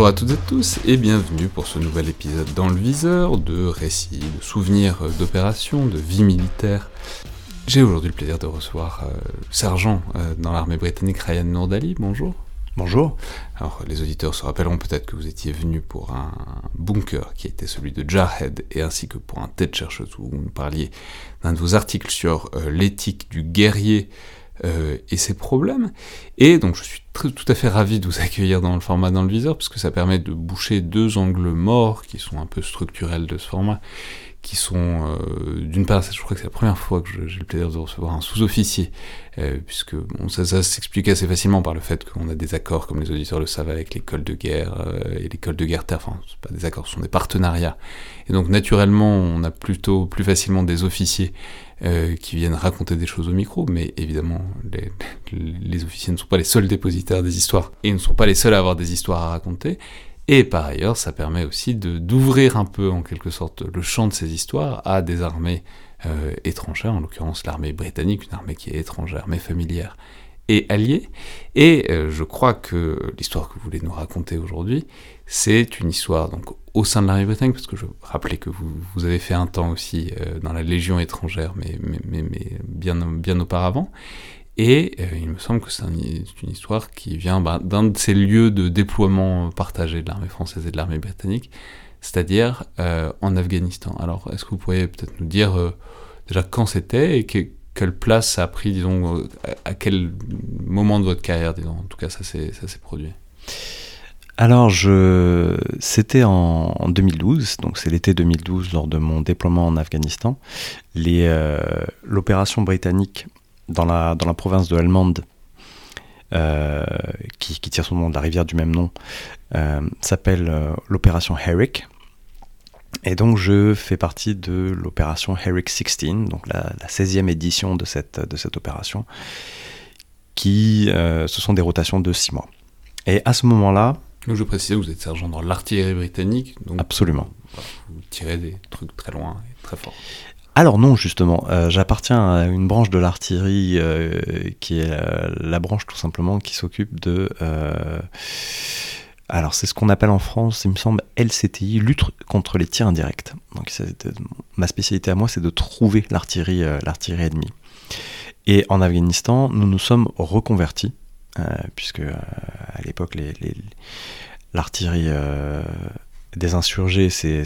Bonjour à toutes et tous et bienvenue pour ce nouvel épisode dans le viseur de récits, de souvenirs d'opérations, de vie militaire. J'ai aujourd'hui le plaisir de recevoir euh, sergent euh, dans l'armée britannique Ryan Nourdali. Bonjour. Bonjour. Alors les auditeurs se rappelleront peut-être que vous étiez venu pour un bunker qui était celui de Jarhead et ainsi que pour un tête chercheuse où vous nous parliez d'un de vos articles sur euh, l'éthique du guerrier euh, et ses problèmes. Et donc je suis tout à fait ravi de vous accueillir dans le format dans le viseur, parce que ça permet de boucher deux angles morts qui sont un peu structurels de ce format, qui sont euh, d'une part, je crois que c'est la première fois que j'ai le plaisir de recevoir un sous-officier, euh, puisque ça, s'explique assez facilement par le fait qu'on a des accords, comme les auditeurs le savent, avec l'école de guerre euh, et l'école de guerre terre, enfin, c'est pas des accords, ce sont des partenariats. Et donc naturellement, on a plutôt plus facilement des officiers qui viennent raconter des choses au micro, mais évidemment, les, les, officiers ne sont pas les seuls dépositaires des histoires, et ne sont pas les seuls à avoir des histoires à raconter. Et par ailleurs, ça permet aussi d'ouvrir un peu, en quelque sorte, le champ de ces histoires à des armées euh, étrangères, en l'occurrence l'armée britannique, une armée qui est étrangère, mais familière et alliée. Et euh, je crois que l'histoire que vous voulez nous raconter aujourd'hui, c'est une histoire donc au sein de l'armée britannique, parce que je rappelais que vous, avez fait un temps aussi euh, dans la Légion étrangère, mais, mais, mais, bien, bien auparavant. Et euh, il me semble que c'est une histoire qui vient bah, d'un de ces lieux de déploiement partagé de l'armée française et de l'armée britannique, c'est-à-dire euh, en Afghanistan. Alors, est-ce que vous pourriez peut-être nous dire déjà quand c'était et quelle place ça a pris, disons, à quel moment de votre carrière, disons, en tout cas, ça s'est produit? Alors, je... c'était en... 2012, donc c'est l'été 2012 lors de mon déploiement en Afghanistan. Euh, L'opération britannique dans la, dans la province de Helmand, euh, qui, tire son nom de la rivière du même nom, euh, s'appelle l'opération Herrick. Et donc je fais partie de l'opération Herrick 16, donc la, 16e édition de cette, de cette opération, qui ce sont des rotations de 6 mois. Et à ce moment-là, donc je précise, vous êtes sergent dans l'artillerie britannique. Donc Absolument. Vous, tirez des trucs très loin et très fort. Alors non, justement, euh, j'appartiens à une branche de l'artillerie euh, qui est euh, la branche tout simplement qui s'occupe de... alors c'est ce qu'on appelle en France, il me semble, LCTI, lutte contre les tirs indirects. Donc ma spécialité à moi, c'est de trouver l'artillerie, ennemie. Et en Afghanistan, nous nous sommes reconvertis euh, puisque euh, à l'époque, l'artillerie euh, des insurgés, c'est,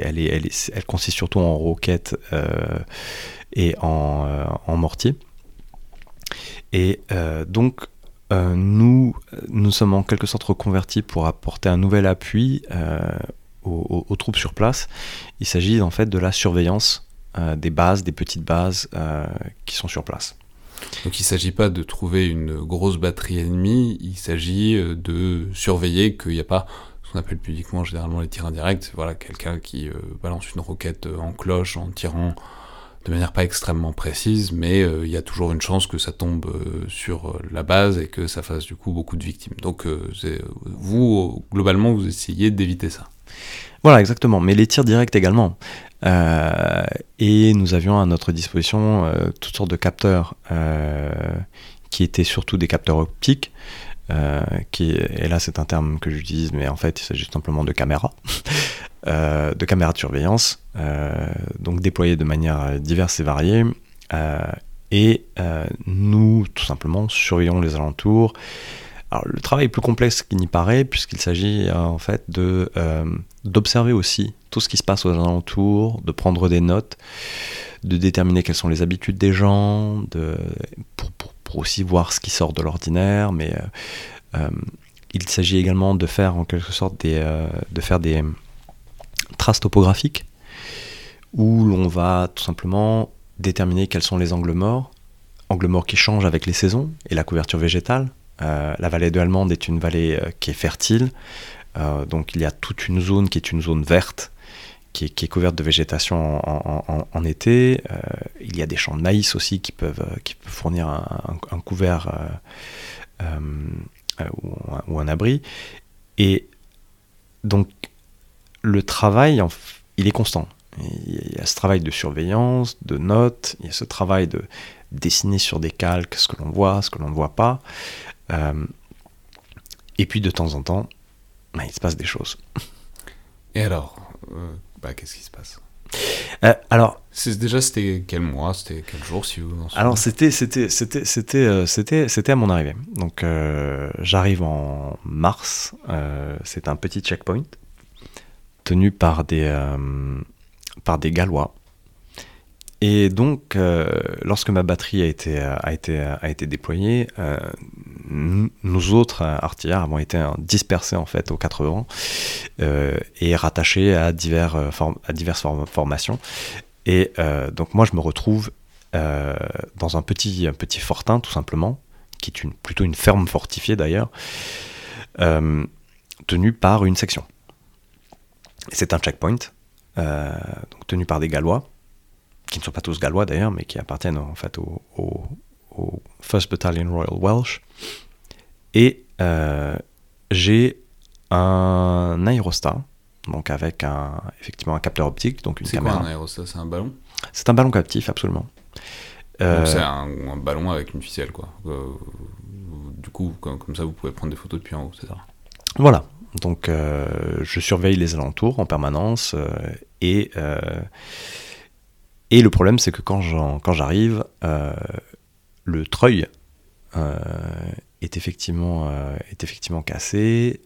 elle, elle, consiste surtout en roquettes et en, en, mortier. Et donc, nous, nous sommes en quelque sorte reconvertis pour apporter un nouvel appui aux, aux, troupes sur place. Il s'agit en fait de la surveillance des bases, des petites bases qui sont sur place. Donc il ne s'agit pas de trouver une grosse batterie ennemie, il s'agit euh, de surveiller qu'il n'y a pas qu'on appelle publiquement généralement les tirs indirects, voilà, quelqu'un qui euh, balance une roquette euh, en cloche en tirant de manière pas extrêmement précise, mais il y a toujours une chance que ça tombe sur la base et que ça fasse du coup beaucoup de victimes. Donc vous, globalement, vous essayez d'éviter ça. Voilà, exactement. Mais les tirs directs également. Euh, et nous avions à notre disposition euh, toutes sortes de capteurs euh, qui étaient surtout des capteurs optiques. Qui, et là c'est un terme que j'utilise, mais en fait il s'agit simplement de caméras, de caméras de surveillance, donc déployées de manière diverse et variée. et nous, tout simplement, surveillons les alentours, alors, le travail est plus complexe qu'il n'y paraît, puisqu'il s'agit euh, en fait de, euh, d'observer aussi tout ce qui se passe aux alentours, de prendre des notes, de déterminer quelles sont les habitudes des gens, de, pour, aussi voir ce qui sort de l'ordinaire, mais euh, il s'agit également de faire en quelque sorte des, de faire des traces topographiques, où l'on va tout simplement déterminer quels sont les angles morts, angles morts qui changent avec les saisons et la couverture végétale, euh, la vallée de Allemande est une vallée euh, qui est fertile, euh, donc il y a toute une zone qui est une zone verte, qui est, couverte de végétation en, été. il y a des champs de maïs aussi qui peuvent, qui peuvent fournir un, couvert ou, un, abri. Et donc le travail, il est constant. Il y a ce travail de surveillance, de notes, il y a ce travail de dessiner sur des calques ce que l'on voit, ce que l'on ne voit pas. Euh, et puis de temps en temps, bah, il se passe des choses. Et alors, euh, bah, qu'est-ce qui se passe Euh, alors, Déjà, c'était quel mois C'était quel jour si vous en Alors c'était c'était c'était c'était euh, c'était c'était à mon arrivée. Donc euh, j'arrive en mars. euh, c'est un petit checkpoint tenu par des euh, par des Gallois. Et donc euh, lorsque ma batterie a été a été a été déployée, euh, nous autres euh, artilleurs avons été euh, dispersés en fait aux quatre vents euh, et rattachés à divers euh, à diverses form- formations. Et euh, donc moi je me retrouve euh, dans un petit, petit fortin, tout simplement, qui est une, plutôt une ferme fortifiée d'ailleurs, euh, tenue par une section. C'est un checkpoint, euh, donc tenu par des Gallois, qui ne sont pas tous Gallois d'ailleurs, mais qui appartiennent en fait au, au, au First Battalion Royal Welsh. Et euh, j'ai un aérostat, donc avec un, effectivement un capteur optique, donc une C'est quoi caméra. un aérostat? C'est un ballon? C'est un ballon captif, absolument. Euh, c'est un, un ballon avec une ficelle, quoi. Euh, du coup, comme, comme ça, vous pouvez prendre des photos depuis en haut, c'est ça? Voilà. Donc, je surveille les alentours en permanence. et, et le problème, c'est que quand j'arrive, euh, le treuil euh, est, effectivement, euh, est effectivement cassé.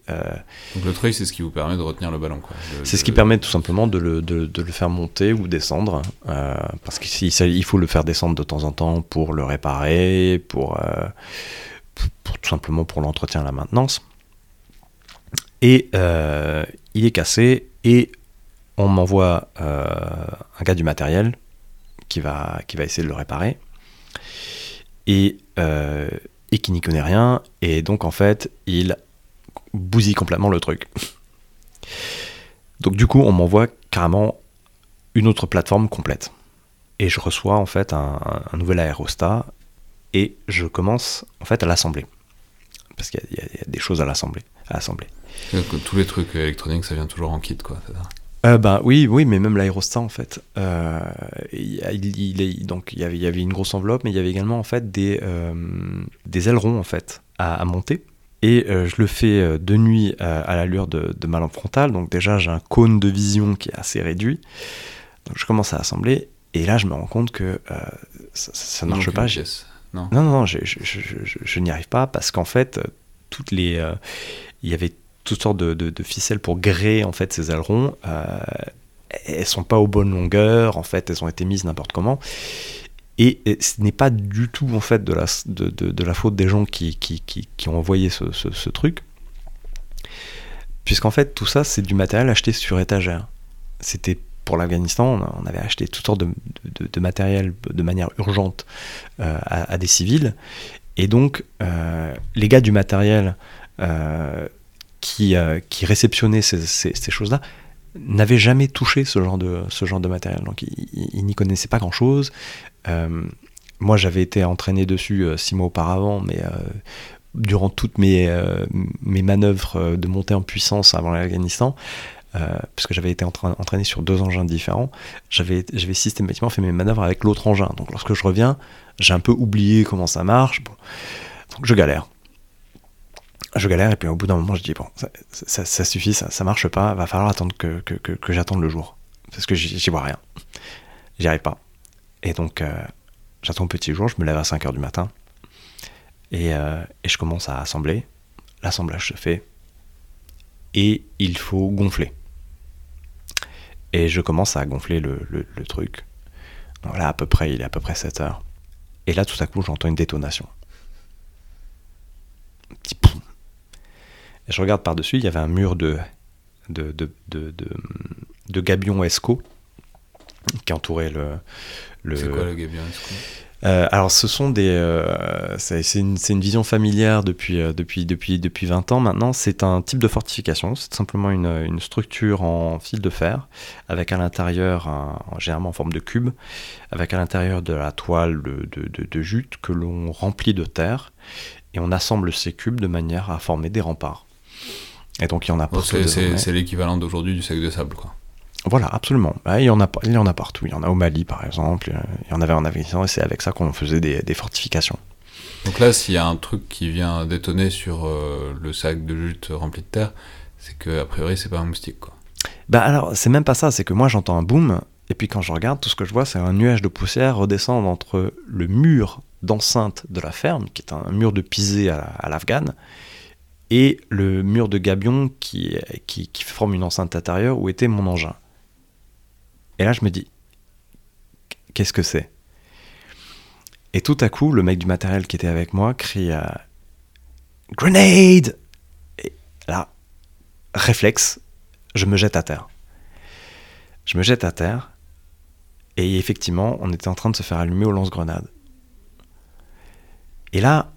Donc le treuil, c'est ce qui vous permet de retenir le ballon, c'est ce qui permet tout simplement de le, de, de le faire monter ou descendre. parce qu'il il faut le faire descendre de temps en temps pour le réparer, pour, pour, pour- tout simplement pour l'entretien et la maintenance. Et il est cassé et on m'envoie un gars du matériel qui va, qui va essayer de le réparer. Et, euh, et qui n'y connaît rien. Et donc en fait, il bousille complètement le truc. Donc du coup, on m'envoie carrément une autre plateforme complète. Et je reçois en fait un, nouvel aérostat et je commence en fait à l'assembler. Parce qu'il y, a- des choses à l'assembler. À assembler. Tous les trucs électroniques, ça vient toujours en kit, quoi. Euh, ben oui, oui, mais même l'aérostat en fait, euh, il, est- donc il y avait, il y avait une grosse enveloppe, mais il y avait également en fait des, euh, des ailerons en fait à, à monter. Et euh, je le fais de nuit à l'allure de, de ma lampe frontale, donc déjà j'ai un cône de vision qui est assez réduit. Donc je commence à assembler et là je me rends compte que ça, ne marche pas. Non. non, non, non, je, je- je- je- je n'y arrive pas parce qu'en fait, toutes les, il y avait toutes sortes de, ficelles pour gréer en fait ces ailerons. euh, elles sont pas aux bonnes longueurs, en fait, elles ont été mises n'importe comment. Et, ce n'est pas du tout en fait de la, de, de- la faute des gens qui, qui, qui- ont envoyé ce, ce- ce truc, puisqu'en fait tout ça c'est du matériel acheté sur étagère. C'était pour l'Afghanistan, on, avait acheté toutes sortes de, de- matériel de manière urgente euh, à, des civils. Et donc, euh, les gars du matériel qui, euh, qui réceptionnaient ces, choses-là n'avaient jamais touché ce genre de, matériel. Donc, ils, n'y connaissaient pas grand-chose. Euh, moi, j'avais été entraîné dessus euh, six mois auparavant, mais euh, durant toutes mes, manœuvres de montée en puissance avant l'Afghanistan, puisque j'avais été entra- entraîné sur deux engins différents, j'avais systématiquement fait mes manœuvres avec l'autre engin. Donc lorsque je reviens, j'ai un peu oublié comment ça marche. Donc je galère. Je galère et puis au bout d'un moment je dis bon ça, suffit, ça, marche pas, va falloir attendre que, que, j'attende le jour. Parce que j'y vois rien. J'y arrive pas. Et donc euh, j'attends le petit jour, je me lève à 5h du matin et, euh, et je commence à assembler. L'assemblage se fait et il faut gonfler. Et je commence à gonfler le, le- truc. Donc là, à peu près, il est à peu près 7 heures. Et là, tout à coup, j'entends une détonation. Un petit. Et je regarde par-dessus, il y avait un mur de, de, de, de, gabions Esco qui entourait le. le C'est quoi le gabion que- euh, alors, ce sont des. euh, c'est une, une vision familière depuis, euh, depuis, depuis, depuis 20 ans maintenant. C'est un type de fortification. C'est simplement une, une structure en fil de fer, avec à l'intérieur, généralement en forme de cube, avec à l'intérieur de la toile de, de, de- de jute que l'on remplit de terre. Et on assemble ces cubes de manière à former des remparts. Et donc, il y en a partout. c'est- l'équivalent d'aujourd'hui du sac de sable, quoi. Voilà, absolument. Ouais, il, y en a, il y en a partout. Il y en a au Mali, par exemple. Il y en avait en Afghanistan. Et c'est avec ça qu'on faisait des- des fortifications. Donc là, s'il y a un truc qui vient détonner sur euh, le sac de jute rempli de terre, c'est que a priori c'est pas un moustique quoi. Bah alors, c'est même pas ça, c'est que moi j'entends un boom, et puis quand je regarde, tout ce que je vois, c'est un nuage de poussière redescendre entre le mur d'enceinte de la ferme, qui est un mur de pisé à l'afghane, et le mur de gabion qui, forme une enceinte intérieure où était mon engin. Et là, je me dis, qu'est-ce que c'est? Et tout à coup, le mec du matériel qui était avec moi crie euh, Grenade Et là, réflexe, je me jette à terre. Je me jette à terre, et effectivement, on était en train de se faire allumer au lance-grenade. Et là,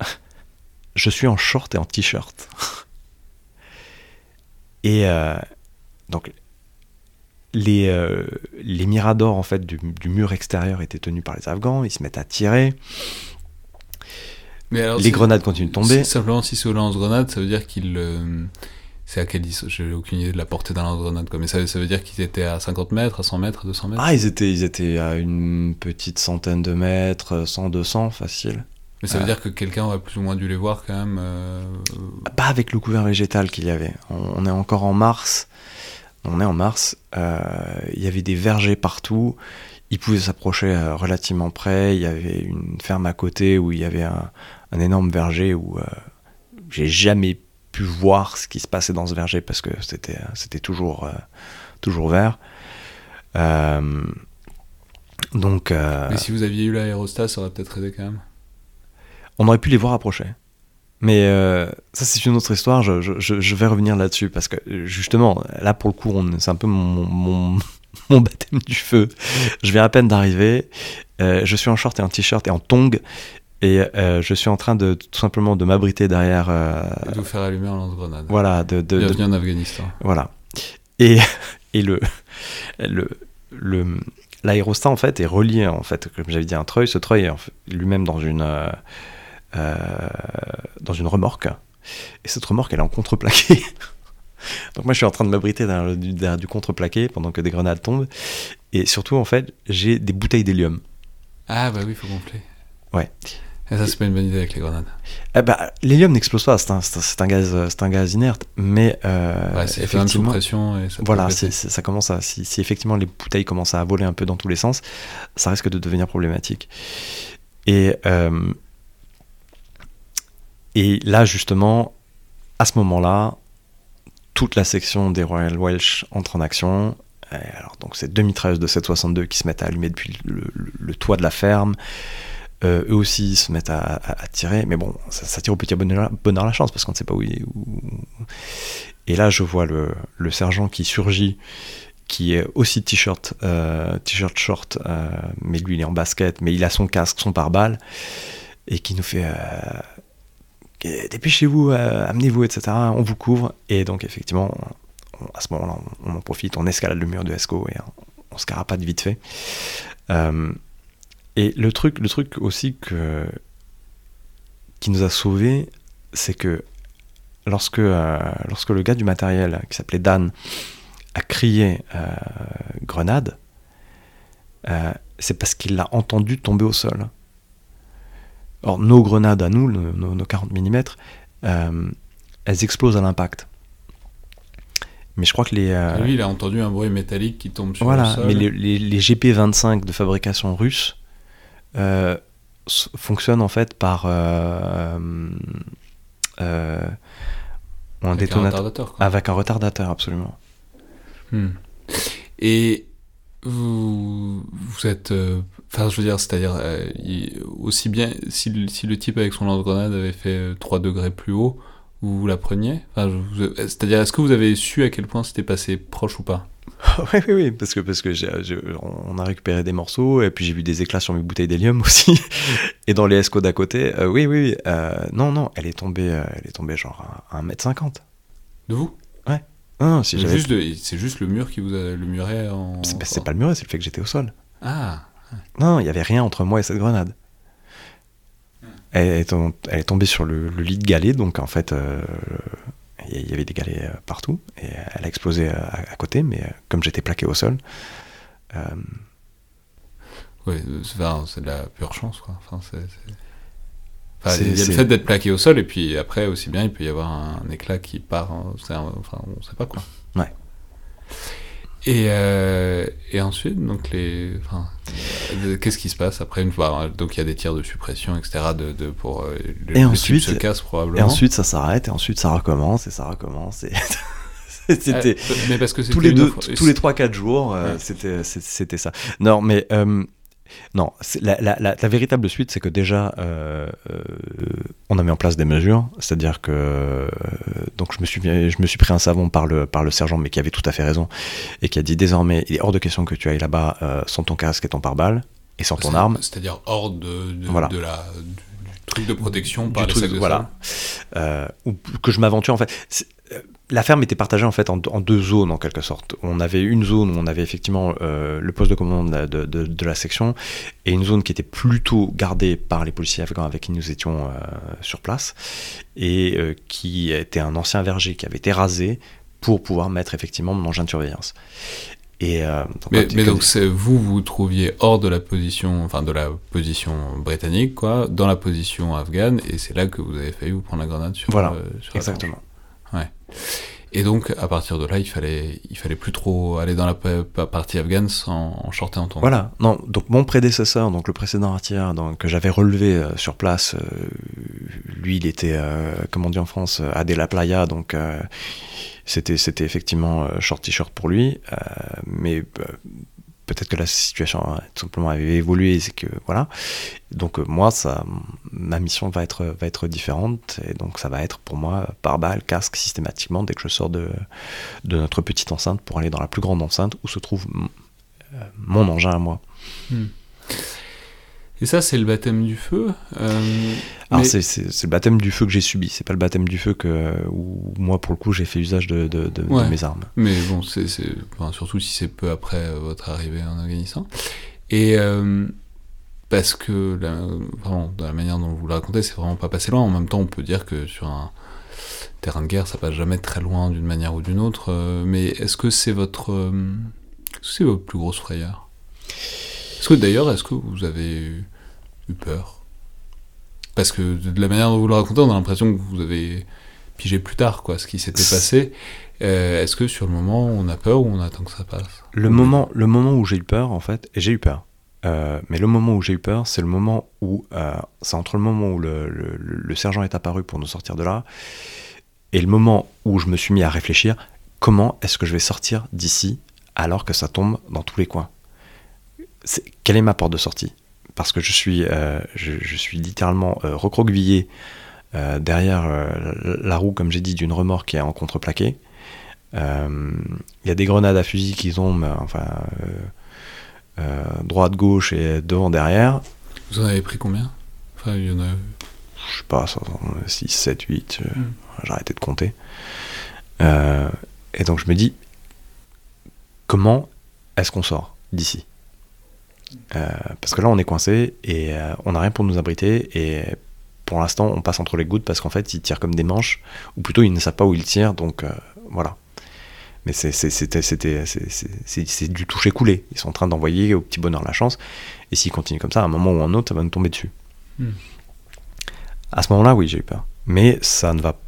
je suis en short et en t-shirt. et euh, donc, les, euh, les miradors en fait, du, mur extérieur étaient tenus par les Afghans, ils se mettent à tirer. Mais les grenades continuent de tomber. Simplement, si c'est au lance-grenade, ça veut dire qu'ils. Euh, c'est à quelle distance J'ai aucune idée de la portée d'un lance-grenade. Mais ça, ça, veut dire qu'ils étaient à 50 mètres, à 100 mètres, à 200 mètres? Ah, ils étaient, ils étaient à une petite centaine de mètres, 100, 200, facile. Mais ça veut dire que quelqu'un aurait plus ou moins dû les voir quand même euh, Pas avec le couvert végétal qu'il y avait. On, est encore en mars. On est en mars. Euh, il y avait des vergers partout. Ils pouvaient s'approcher euh, relativement près. Il y avait une ferme à côté où il y avait un, énorme verger où j'ai jamais pu voir ce qui se passait dans ce verger parce que c'était c'était toujours toujours vert. donc. Mais si vous aviez eu l'aérostat, ça aurait peut-être aidé quand même on aurait pu les voir approcher. Mais euh, ça, c'est une autre histoire. Je, vais revenir là-dessus parce que justement, là pour le coup, c'est un peu mon, baptême du feu. Je viens à peine d'arriver. Euh, je suis en short et en t-shirt et en tong. Et euh, je suis en train de tout simplement de m'abriter derrière. de vous faire allumer en lance-grenade. Voilà. De, de, Bienvenue en Afghanistan. Voilà. Et, et le, le, le, l'aérostat en fait est relié en fait, comme j'avais dit, un treuil. Ce treuil est lui-même dans une euh, dans une remorque. Et cette remorque, elle est en contreplaqué. Donc moi, je suis en train de m'abriter derrière, du contreplaqué pendant que des grenades tombent. Et surtout, en fait, j'ai des bouteilles d'hélium. Ah bah oui, il faut gonfler. Ouais. Et ça, c'est pas une bonne idée avec les grenades. Eh bah, l'hélium n'explose pas, c'est un, un, gaz, c'est un gaz inerte, mais euh, ouais, c'est effectivement, pression et ça voilà, ça commence à, si, si, effectivement les bouteilles commencent à voler un peu dans tous les sens, ça risque de devenir problématique. Et euh, et là, justement, à ce moment-là, toute la section des Royal Welsh entre en action. alors, donc, c'est deux mitrailleuses de 762 qui se mettent à allumer depuis le, toit de la ferme. Euh, eux aussi se mettent à, tirer, mais bon, ça, tire au petit bonheur, bonheur la chance parce qu'on ne sait pas où il est. Et là, je vois le, sergent qui surgit, qui est aussi t-shirt, euh, t-shirt short, euh, mais lui il est en basket, mais il a son casque, son pare-balles, et qui nous fait dépêchez-vous, euh, amenez-vous, etc. On vous couvre. Et donc, effectivement, à ce moment-là, on, en profite, on escalade le mur de Esco et on, se carapate vite fait. Euh, et le truc, le truc aussi que, qui nous a sauvés, c'est que lorsque, euh, lorsque le gars du matériel, qui s'appelait Dan, a crié grenade, c'est parce qu'il l'a entendu tomber au sol. Or, nos grenades à nous, nos, 40 mm, euh, elles explosent à l'impact. Mais je crois que les. Euh, lui, il a entendu un bruit métallique qui tombe sur voilà, le sol. mais les, GP25 de fabrication russe euh, fonctionnent en fait par. un avec un retardateur. Avec un retardateur, absolument. Hmm. Et vous, vous êtes Enfin, je veux dire, c'est-à-dire, euh, aussi bien, si le, si le, type avec son lance-grenade avait fait 3 euh, degrés plus haut, vous, la preniez? Enfin, C'est-à-dire, est-ce que vous avez su à quel point c'était passé proche ou pas? Oui, oui, oui, parce que, parce que on a récupéré des morceaux, et puis j'ai vu des éclats sur mes bouteilles d'hélium aussi, et dans les esco d'à côté, euh, oui, oui, oui, non, non, elle est tombée, elle est tombée genre à 1m50. De vous? Ouais. c'est juste, juste, le mur qui vous a, le muret en... C'est pas le muret, c'est le fait que j'étais au sol. Ah non, il n'y avait rien entre moi et cette grenade. Elle est, tombée sur le, lit de galets, donc en fait, euh, il y avait des galets euh, partout, et elle a explosé euh, à, côté, mais comme j'étais plaqué au sol. Oui, c'est de la pure chance, quoi. Enfin, il y a le fait d'être plaqué au sol, et puis après, aussi bien, il peut y avoir un, éclat qui part, enfin, on sait pas quoi. Ouais. Et, euh, et ensuite, donc les, enfin, euh, qu'est-ce qui se passe après une fois Donc il y a des tirs de suppression, etc. De, de pour euh, le, et ensuite, se casse probablement. Et ensuite, ça s'arrête, et ensuite ça recommence, et ça recommence. Et... c'était mais parce que tous les deux, tous les trois quatre jours, c'était c'était ça. Non, mais non, la, la, la, véritable suite, c'est que déjà, euh, euh, on a mis en place des mesures, c'est-à-dire que euh, donc je me suis je me suis pris un savon par le par le sergent, mais qui avait tout à fait raison et qui a dit désormais, il est hors de question que tu ailles là-bas sans ton casque et ton pare-balles et sans ton arme. C'est-à-dire hors de, de, la du truc de protection par les truc, voilà, ou que je m'aventure en fait la ferme était partagée en fait en, deux zones en quelque sorte. On avait une zone où on avait effectivement euh, le poste de commande de, la section et une zone qui était plutôt gardée par les policiers afghans avec qui nous étions euh, sur place et euh, qui était un ancien verger qui avait été rasé pour pouvoir mettre effectivement mon engin de surveillance. Et, mais, donc vous vous trouviez hors de la position, enfin de la position britannique quoi, dans la position afghane et c'est là que vous avez failli vous prendre la grenade sur. Voilà, exactement. Ouais. Et donc, à partir de là, il fallait, il fallait plus trop aller dans la partie afghane sans en shorter en temps. Voilà. Non. Donc, mon prédécesseur, donc le précédent artilleur, que j'avais relevé euh, sur place, euh, lui, il était, euh, comme on dit en France, à De La Playa, donc c'était, c'était effectivement short t-shirt pour lui. mais peut-être que la situation a tout simplement avait évolué, c'est que voilà. Donc euh, moi, ça, ma mission va être va être différente et donc ça va être pour moi par balle, casque systématiquement dès que je sors de de notre petite enceinte pour aller dans la plus grande enceinte où se trouve mon engin à moi. Hmm. Et ça, c'est le baptême du feu. Euh, Alors, c'est, le baptême du feu que j'ai subi. C'est pas le baptême du feu que où moi, pour le coup, j'ai fait usage de, de, mes armes. Mais bon, c'est, surtout si c'est peu après euh, votre arrivée en Afghanistan. Et euh, parce que, vraiment, de la manière dont vous le racontez, c'est vraiment pas passé loin. En même temps, on peut dire que sur un terrain de guerre, ça passe jamais très loin d'une manière ou d'une autre. mais est-ce que c'est votre, c'est votre plus grosse frayeur? Est-ce que d'ailleurs, est-ce que vous avez eu peur? Parce que de la manière dont vous le racontez, on a l'impression que vous avez pigé plus tard quoi, ce qui s'était passé. Euh, est-ce que sur le moment, on a peur ou on attend que ça passe? Le moment, le moment où j'ai eu peur, en fait, et j'ai eu peur. Euh, mais le moment où j'ai eu peur, c'est le moment où, euh, c'est entre le moment où le, le, sergent est apparu pour nous sortir de là, et le moment où je me suis mis à réfléchir, comment est-ce que je vais sortir d'ici alors que ça tombe dans tous les coins? Quelle est ma porte de sortie? Parce que je suis, euh, je, suis littéralement euh, recroquevillé euh, derrière la roue, comme j'ai dit, d'une remorque qui est en contreplaqué. Il y a des grenades à fusil qui tombent, enfin, droite, gauche et devant, derrière. Vous en avez pris combien? Enfin, il y en a. Je sais pas, 6, 7, 8, j'ai arrêté de compter. et donc je me dis, comment est-ce qu'on sort d'ici? Euh, parce que là, on est coincé et euh, on n'a rien pour nous abriter. Et pour l'instant, on passe entre les gouttes parce qu'en fait, ils tirent comme des manches, ou plutôt, ils ne savent pas où ils tirent. Donc euh, voilà. Mais c'est du toucher coulé. Ils sont en train d'envoyer au petit bonheur la chance. Et s'ils continuent comme ça, à un moment ou à un autre, ça va nous tomber dessus. Hmm. À ce moment-là, oui, j'ai eu peur. Mais ça ne va.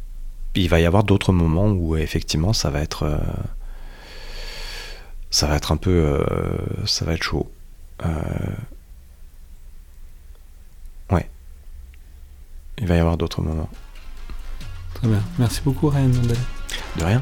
Il va y avoir d'autres moments où effectivement, ça va être. ça va être un peu. ça va être chaud. Euh, ouais. Il va y avoir d'autres moments. Très bien. Merci beaucoup, Ryan De rien.